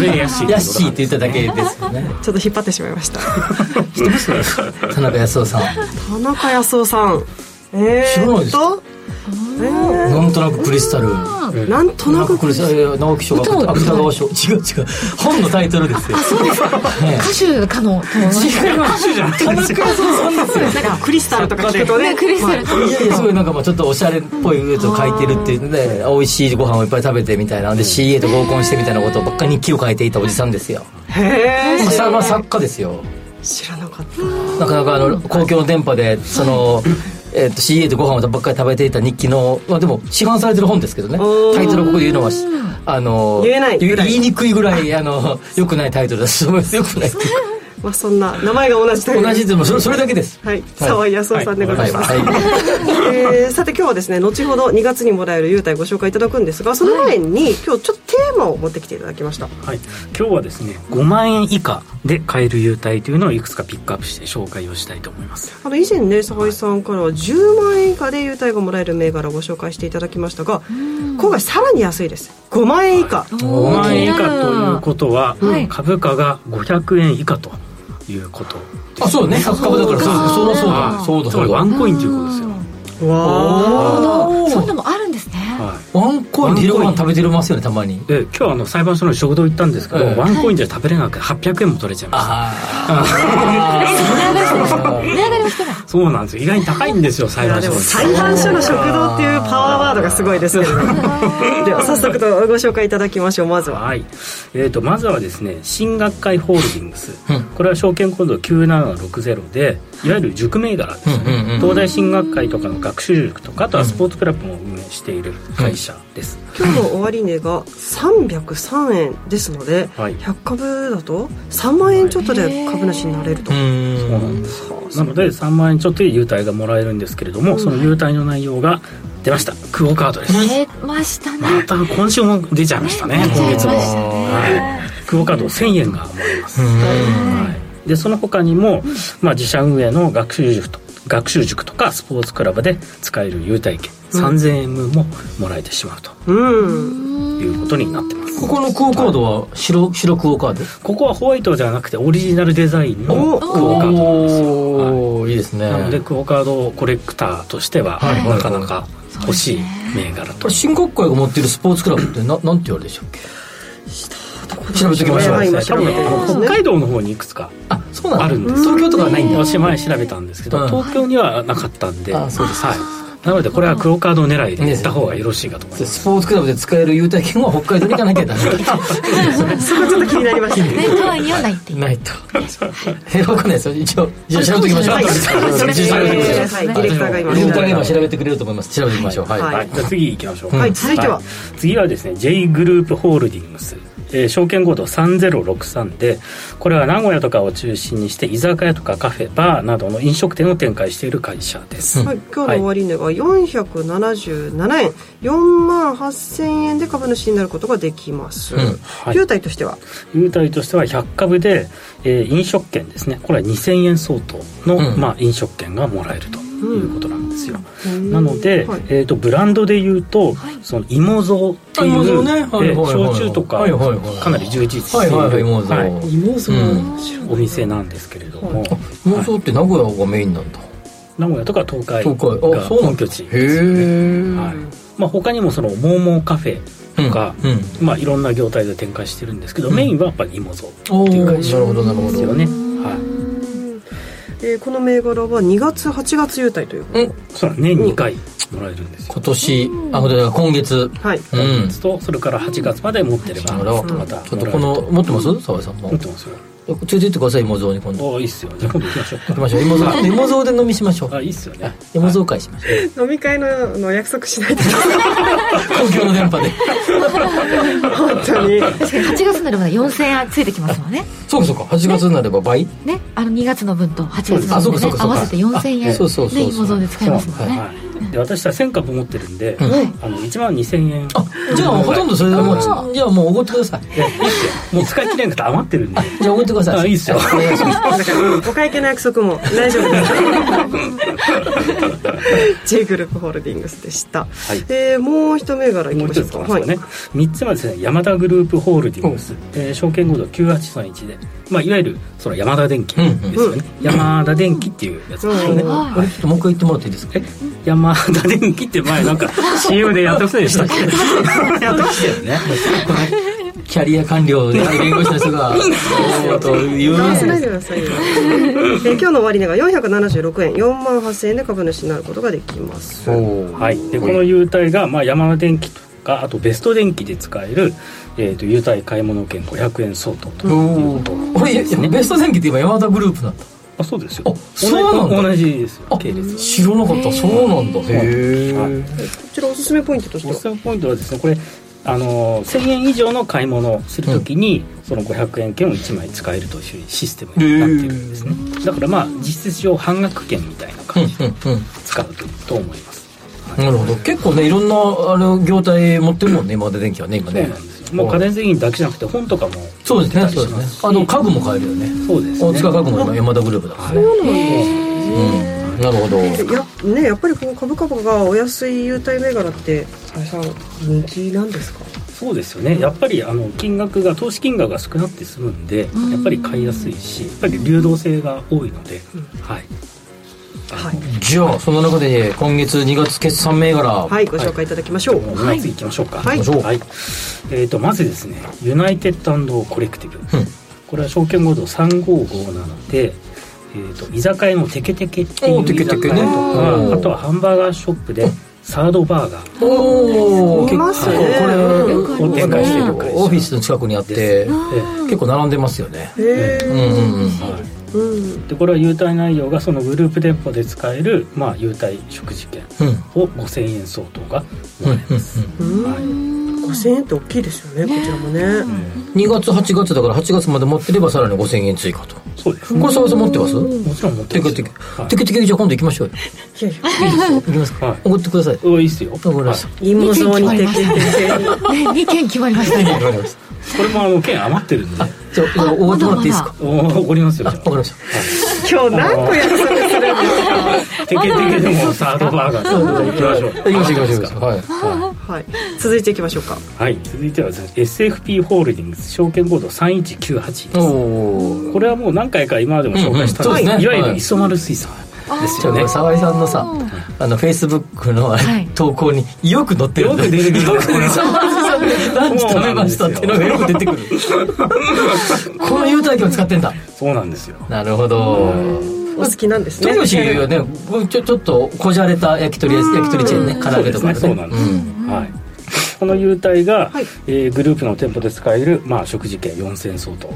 ね。ヤッシーって言っただけですよね。ちょっと引っ張ってしまいました。田中康夫さん。田中康夫さん。えー、知らないですなんとなくクリスタル。なんとなくクリスタル。直木賞が芥川賞。違う違う。本のタイトルですよ。あそうですか、歌手かの違う。歌手じゃなくて田中さんですなんかクリスタルとか聞くとね。クリスタルいやいやすごいなんかまあちょっとおしゃれっぽいやつを書いてるっていうね美味しいご飯をいっぱい食べてみたいなで CA と合コンしてみたいなことばっかり日記を書いていたおじさんですよ。へえまあ作家ですよ。知らなかった。なかなかあの公共の電波でそのえー、と CA でご飯をばっかり食べていた日記の、まあ、でも市販されてる本ですけどね。タイトルここで言うのはあの言えない。言いにくいぐらいあのよくないタイトルだしよくないまあそんな名前が同じタイトル。同じでもそれそれだけです。はい。沢井康夫さんでございます、はい。はいえー、さて今日はですね後ほど2月にもらえる優待ご紹介いただくんですがその前に、今日ちょっとテーマを持ってきていただきました。はい。今日はですね5万円以下で買える優待というのをいくつかピックアップして紹介をしたいと思います。あの以前ね沢井さんからは10万円以下で優待がもらえる銘柄をご紹介していただきましたが今回さらに安いです。5万円以下、5万円以下ということは、はい株価が500円以下ということあそうね。100株だからそうそうだ。そうだ。そうだ。つまりワンコインということですよわおー。そういうのもあるんですねワンコインで昼ご飯食べてますよねたまに。で今日あの裁判所の食堂行ったんですけど、ええ。ワンコインじゃ食べれなくて800円も取れちゃいました値上がりはしてない。そうなんですよ。意外に高いんですよ裁判所の裁判所の食堂っていうパワーワードがすごいですけれど。も では早速とご紹介いただきましょうまずは。はい、えー、とまずはですね新学会ホールディングス、これは証券コード9760でいわゆる塾銘柄ですよね、東大進学会とかの学習塾とかあとはスポーツクラブも運営している会社です、今日の終値が303円ですので、はい。100株だと3万円ちょっとで株主になれると、そうなんです。なので3万円ちょっとで優待がもらえるんですけれども、その優待の内容が出ました。クオカードです、出ましたね。また今週も出ちゃいましたね。今月も、ね。はい、クオカード1000円がもらえます、はい、でその他にも、まあ、自社運営の学習塾と学習塾とかスポーツクラブで使える優待券3000円分ももらえてしまうと。うん。いうことになってます。ここのクオカードは白白クオカード？ここはホワイトじゃなくてオリジナルデザインのクオカード。なんですよおーいいですね。なのでクオカードコレクターとしてははい。なかなか欲しい銘柄と。新国会が持っているスポーツクラブってななんて言われるでしょうっけ？調べておきましょう、はい今多北海道の方にいくつかあそうなんだあるんです。東京とかはないんだ。私前調べたんですけど、うん。東京にはなかったんで。あそうです。はい、なのでこれはクオカード狙いで行った方がよろしいかと思います。スポーツクラブで使える優待券は北海道に行かなきゃダメそこちょっと気になりましたねワイにはない。ってい。うない。とえわかんない。ですよ一応じゃあ調べておきましょうはい。一応調べておきましょうはい。ディレクターが今ディレクターが今調べてくれると思い。ます調べておきましょうはい、じゃあ次行きましょう、はい。続い。ては次はですね J グループホールディングスえー証券コード3063でこれは名古屋とかを中心にして居酒屋とかカフェバーなどの飲食店を展開している会社です、はい、今日の終値が477円。4万8000円で株主になることができます、はい。優待としては？優待としては100株で、えー飲食券ですね。これは2000円相当の、うん。まあ、飲食券がもらえるということなんですよ、うんなので、はい。えー、とブランドでいうと、その芋蔵っていう、あ芋蔵ね。はいえーはいはい。焼酎とか、はいはいはいかなり充実している、はい芋蔵。はい。芋蔵。うん。お店なんですけれども、妄想って名古屋がメインなんだ。名古屋とか東海東海。あが本拠地へえはい。まあ、他にもそのモーモーカフェとか、うん。うん。まあ、いろんな業態で展開してるんですけど、うん。メインはやっぱり芋蔵っておいう会社ーなるほどなるほど。ですよね、はい、えーこの銘柄は2月8月優待ということうんそうだ年2回もらえるんですよ。今年あ今月。はい。うん。夏とそれから8月まで持ってればなるほど。またちょっとこの持ってます？澤井さんも。持ってますよ連れて行ってください芋蔵に今度。ああいいっすよ。じゃあ今度行きましょう行きましょう。芋蔵芋蔵で飲みしましょう。あいいっすよね。芋蔵会しましょう。飲み会のの約束しないと。公共の電波で。本当に。確かに8月になるまで4000円ついてきますもんね。そうかそうか。8月になれば倍？ね。あの2月の分と8月の分でね合わせて4000円あそうそうそうそう。ね芋蔵で使えますもんね。はいで私は1000株持ってるんで、うん。あの1万2000円。あじゃあほとんどそれでもうじゃあもうおごってください。いやいいっすよ。もう使い切れなくて余ってるんで。じゃあおごってください。あいいっすよ。お会計の約束も大丈夫です。J グループホールディングスでした、はい。えーもう一銘柄いきましょうか。ついきますかね、3つはですねヤマダグループホールディングス、えー証券コード9831で、まあ、いわゆるそのヤマダ電機ですよね、ヤマダ電機っていうやつですよね、うんこれちょっともう一回言ってもらっていいですか？え？ヤマダ電機って前なんか CM でやってませんでしたっけ？やってましたよね。キャリア官僚で弁護士の人が えーと言うでくださいよ、えー今日の終値が476円。4万8000円で株主になることができます。はい、でこの優待が、まあ、ヤマダ電機とかあとベスト電機で使える、えー、と優待買い物券500円相当ということ。俺いやベスト電機って今山田グループなんだ。あそうですよ。そうなんだ。同じですよ。系列。知らなかった。そうなんだ。へえはい。こちらおすすめポイントとしては？おすすめポイントはですねこれあの1000円以上の買い物をするときに、その500円券を1枚使えるというシステムになっているんですね。だからまあ実質上半額券みたいな感じで使うと思います。なるほど。結構ねいろんなあの業態持ってるもんね今まで電気はね今ねもう家電製品だけじゃなくて本とかもそうですねそうですね。あの家具も買えるよね。そうです、ね、大塚家具も今山田グループだから。ね、うん、なるほど。や,、ね、やっぱりこう株価がお安い優待銘柄ってさん人気なんですか？そうですよね。やっぱりあの金額が投資金額が少なくて済むんでやっぱり買いやすいしやっぱり流動性が多いので、はいはい、じゃあその中で、今月2月決算銘柄。はいご紹介いただきましょう、はい、2月い。きましょうかはい、はい、えーと、まずですねユナイテッドコレクティブ、うん、これは証券コード3557なのでえーと、居酒屋のテケテケっていう居酒屋とか、ね、あとはハンバーガーショップでサードバーガー。おお見ますね。これを展開している。会社オフィスの近くにあって結構並んでますよね。へえうんうんうんでこれは優待内容がそのグループ店舗で使える、まあ、優待食事券を5000円相当がもらえます、はい。5000円って大きいですよねこちらもね、2月8月だから8月まで持ってればさらに5000円追加と。そうです。これ澤さん持ってます？もちろん持ってます。テケテケテケテケじゃあ今度行きましょうよ。いやいや。行きますか送ってください。おいいっすよ。わかりました芋像にテケテケ2件決まりました。ねわかりました。これもあの券余ってるんでじゃあおごってもらっていいですかおごりますよわかりました。今日何個約束するんですかテケテケでもサードバーガー行きましょう行きましょう。行きましょうはい。はい。続いていきましょうか。はい。続いては SFP ホールディングス証券コード3198です。これはもう何回か今までも紹介したんですいわゆる磯丸水産ですよね。沢井さんのさあのフェイスブックの投稿によく載ってるよく出る。よく出るランチ食べましたっていうのがよ。く出てくる。この優待券を使ってんだ。そうなんですよ。なるほど。お好きなんですね。豊吉はね。ちょちょっとこじゃれた焼き鳥焼き鳥チェーンね唐揚げとかね。そうなんです、はい。この優待が、はい、えー、グループの店舗で使える、まあ、食事券4000相当が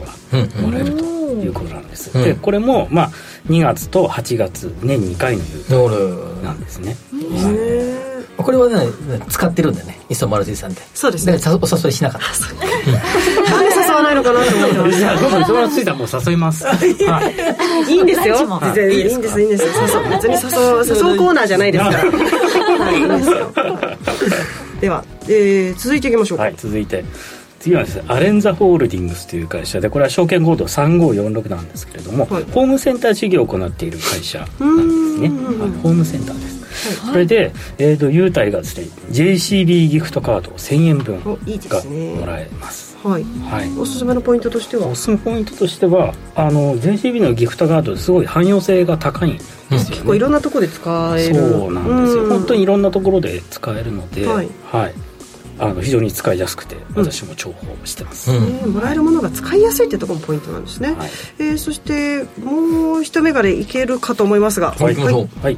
もらえるということなんです、うん、でこれも、まあ、2月と8月年2回の優待なんですね、はいこれはね使ってるんだよね。磯丸水産で。そうですね。お誘いしなかった。なんで誘わないのかなと思ってました僕磯丸水産も誘います、はい。い。いんですよ。い。い。んですいいんです別に誘う誘うコーナーじゃないですから。はい。い。いんですよ。では、えー、続いていきましょうか、はい、続いて。次はですねアレンザホールディングスという会社。でこれは証券コード3546なんですけれども、はい、ホームセンター事業を行っている会社なんですね、はい、ホームセンターです それで、えーと、優待がですね JCB ギフトカード1000円分がもらえます。はい、はい、おすすめのポイントとしては？おすすめポイントとしてはあの JCB のギフトカードすごい汎用性が高いんですよ、ね、結構いろんなところで使える。そうなんですよ、本当にいろんなところで使えるので、はい、はいあの非常に使いやすくて私も重宝してます、うん。えー、もらえるものが使いやすいってところもポイントなんですね、はい、えー、そしてもう一目がでいけるかと思いますが。はい、はい。はい。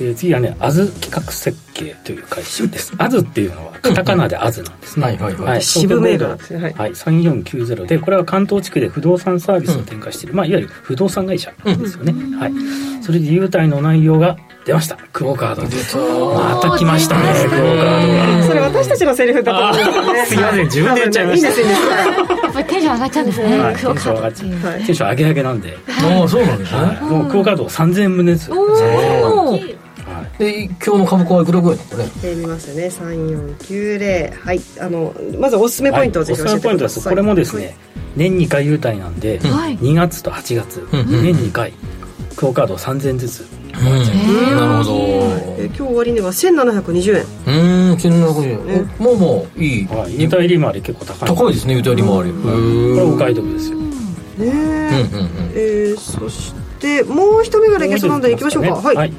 えー、次はねアズ企画設計という会社です。アズっていうのはカタカナでアズなんですね、はいはいはい、渋銘柄ですねはい、はい、3490でこれは関東地区で不動産サービスを展開している、うん、まあ、いわゆる不動産会社ですよね、うん、はい。それで優待の内容が出ました。クオカード。また来ましたねクオカードが。それ私たちのセリフだと思うんですすいません。自分で言っちゃいました、いいですやっぱりテンション上がっちゃうんですね、はい、テンション上がっちゃう、はい、テンション上げ上げなんで。ああそうなんですね、はい、もうクオカード3000円分ですおおで今日の株価はいくらぐらいなの？これ、えー、見ますね。3490はい。あのまずおすすめポイントをぜひ教えてください、これもですね、年2回優待なんで、はい、2月と8月、年2回。クオカード3000円ずつ。うん、なるほど、えー、今日終わりには1720円。うん1720円、もうもういい、はい、優待利回り結構高い。高いですね優待利回り、これお買い得ですよ。ねえ、うんうんうん、えー、そしてもう一らいけそうなんでいきましょうか。はい、はい。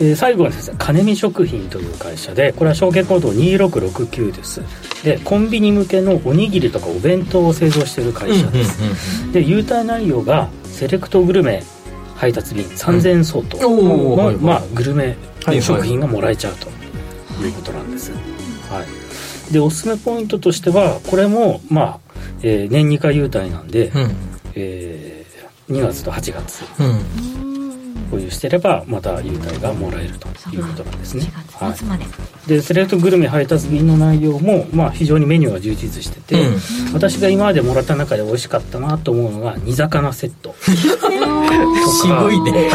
えー、最後はですね金見食品という会社でこれは証券コード2669です。でコンビニ向けのおにぎりとかお弁当を製造している会社です、で優待内容がセレクトグルメ配達便3000円相当。の、まあ、グルメ食品がもらえちゃうと。い。うことなんです、はい、でおすすめポイントとしてはこれも、まあえー、年2回優待なんで、うん。えー、2月と8月、うん保有してればまた優待がもらえるということなんですね。はい、でセレクトグルメ配達便の内容も、まあ、非常にメニューが充実してて、うん、私が今までもらった中で美味しかったなと思うのが煮魚セット。渋いね。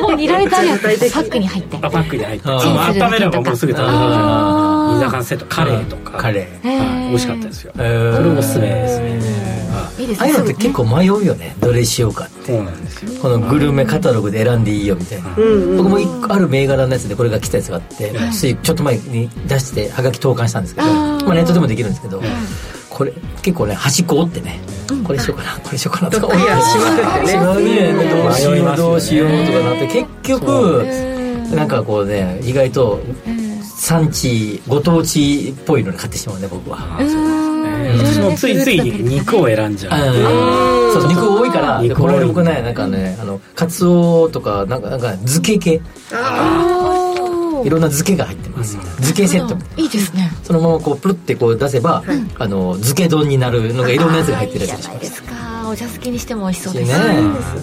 もう煮られたやつパックに入って。あパックに入って。温めればもうすぐ食べられる煮魚セットカレーとか。カレー。はい。美味しかったですよ。えー。それおすすめですねいいですああいうのってね結構迷うよね。どれしようか。ってそうなんですよ。このグルメカタログで選んでいいよみたいな、僕も一個ある銘柄のやつでこれが来たやつがあって、つい。ちょっと前に出してはがき投函したんですけどまあ、ネットでもできるんですけど、これ結構ね端っこ折ってね、これしようかなこれしようかなとか。思っていやしまくってね。違うねどうしよ迷いうどうしようとかなって結局なんかこうね意外と産地ご当地っぽいのに買ってしまうね僕は。私もついつい肉を選んじゃう。うんそうそう肉多いからこれ僕ねなんかねあのカツオとかなんかなんか漬け系。いろんな漬けが入ってます、漬けセットいいですね。そのままこうプルってこう出せば、あの漬け丼になるのがいろんなやつが入ってるやついいじゃないですかお茶漬けにしても美味しそうねです。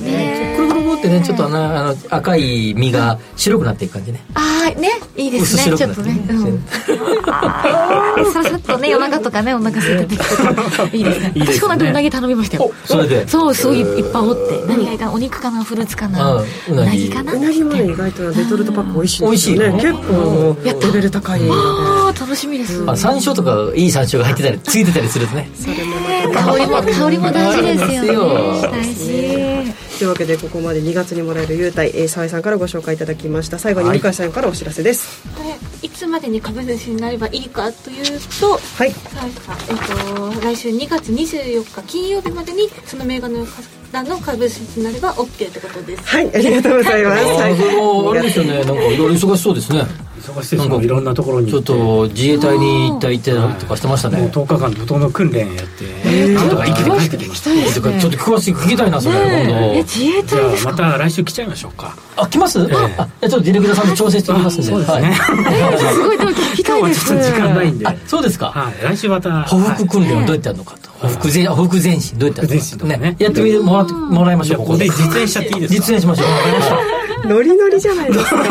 ね。くるくるくるってねちょっとあのあの赤い身が白くなっていく感じね。ああねいいです薄ね白くなってちょっとねうん。ささっとね夜中とかねお腹空いてて。いいですね。私この間うなぎ頼みましたよ。それで？そうすごいいっぱい折って。何がいいかなお肉かなフルーツかな。あうなぎ。かな？うなぎもね意外とレトルトパック美味しいん美味しいね結構レベル高い。のであー楽しみです。あ山椒とかいい山椒が入ってたりついてたりするとね。香りも香りも大事ですよねそう大事。というわけでここまで2月にもらえる優待えー沢井さんからご紹介いただきました。最後に向井さんからお知らせです。でいつまでに株主になればいいかというと、はい。えっと、来週2月24日金曜日までにその銘柄のの株主になれば OK ってことです。はいありがとうございます。あはい。ーあれですよね。なんかいろいろ忙しそうですね忙しいですいろんなところにちょっと自衛隊に行ったり行ったりとかしてましたもうね10日間怒涛の訓練やって。なんとか生きて帰ってきましたね。ちょっと詳しく聞きたいなそれえ。今自衛じゃ隊ですか？あまた来週来ちゃいましょうか。度あ来ます？あじゃあちょっとディレクターさんと調整しておきますんで。そうですね。はい。すごいでも聞きたいです。今日はちょっと時間ないんで。あそうですか。はい。来週また。歩幅訓練をどうやってやるのかと。歩幅前前進どうやってやるのかね。やってみてもらってもらいましょうここで。実演しちゃっていいですか？実演しましょうノリノリじゃないですか。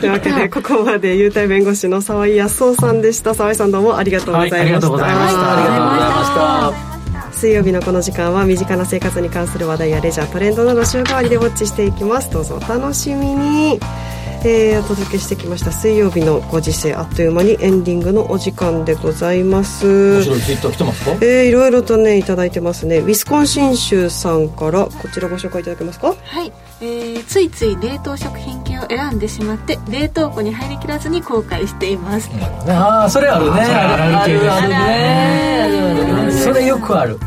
というわけでここまで優待弁護士の沢井康夫さんでした。沢井さんどうもありがとうございました、はいありがとうございました。ありがとうございました。水曜日のこの時間は身近な生活に関する話題やレジャートレンドなど週替わりでウォッチしていきます。どうぞお楽しみに。えーお届けしてきました水曜日のご時世あっという間にエンディングのお時間でございます。面白いツイッター来てますか？えーいろいろとねいただいてますね。ウィスコンシン州さんからこちらご紹介いただけますか？はい、えーついつい冷凍食品系を選んでしまって冷凍庫に入りきらずに後悔しています、ああそれある。ね。あるあるあるねそれよくある。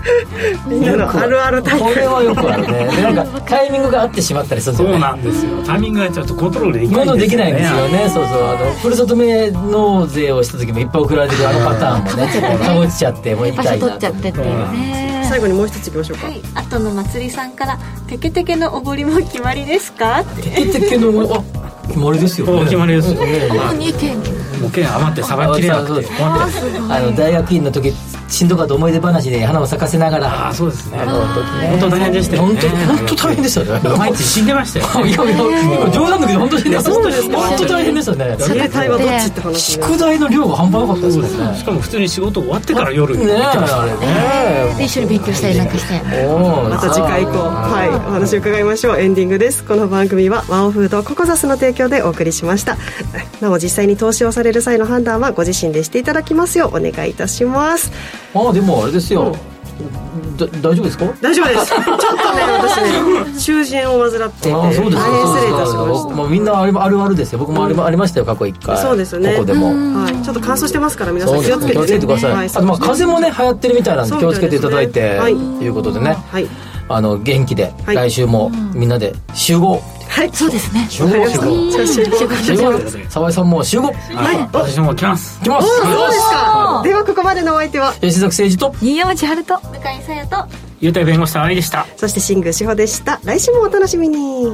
みんなのある。あるタイプこれはよくあるね。でなんかタイミングが合ってしまったりするそうなんですよ。タイミングがちょっとコントロールできないものできないんですよね。ねそうそう。あのふるさと納納税をした時もいっぱい送られてくるあのパターンもねかぶっちゃってもう痛場所いな取っちゃってっていうね最後にもう一ついきましょうか。はい、後の祭りさんから「テケテケのおごりも決まりですか?」ってテケテケのあ決まりですよね。お決まりですよね。もう2件もう剣余ってさばききれなくてあの大学院の時しんどかった思い出話で花を咲かせながら。ああそうですね。あの時ね本当大変でしたよね。本当本当大変でしたよね。毎日死んでましたよ いやいや冗談だけど本当にねそうですか本当大変でしたね。自衛隊はどっちって話ね。宿題の量が半端なかったですね。しかも普通に仕事終わってから夜にねえ。一緒に勉強したりなんかして。また次回以降はいお話を伺いましょう。エンディングです。この番組はワオフードココザスの提供でお送りしました。なお実際に投資をされる際の判断はご自身でしていただきますようお願いいたしますああでもあれですよ。だ大丈夫ですか？大丈夫です。ちょっとね私ね囚人を患っていてああそうですか。大変失礼いたしまし僕もうみんなあるあるですよ。僕もあり,、ありましたよ過去一回。たそうですよね。ここでも。はい、ちょっと乾燥してますから皆さん気をつけて,、気をつけてください、はい、あとまあ風邪もね流行ってるみたいなんで気をつけていただいて、はい。ということでね。はい。あの元気で、はい。来週もみんなで集合はい。そうですね。集合集合。集合集合。沢井さんも集合。はい。私も来ます。来ます。そうですか。ではここまでのお相手は？吉崎誠二と。新山千春と。向井さやと。優待弁護士さん愛でした。そして新宮志保でした。来週もお楽しみに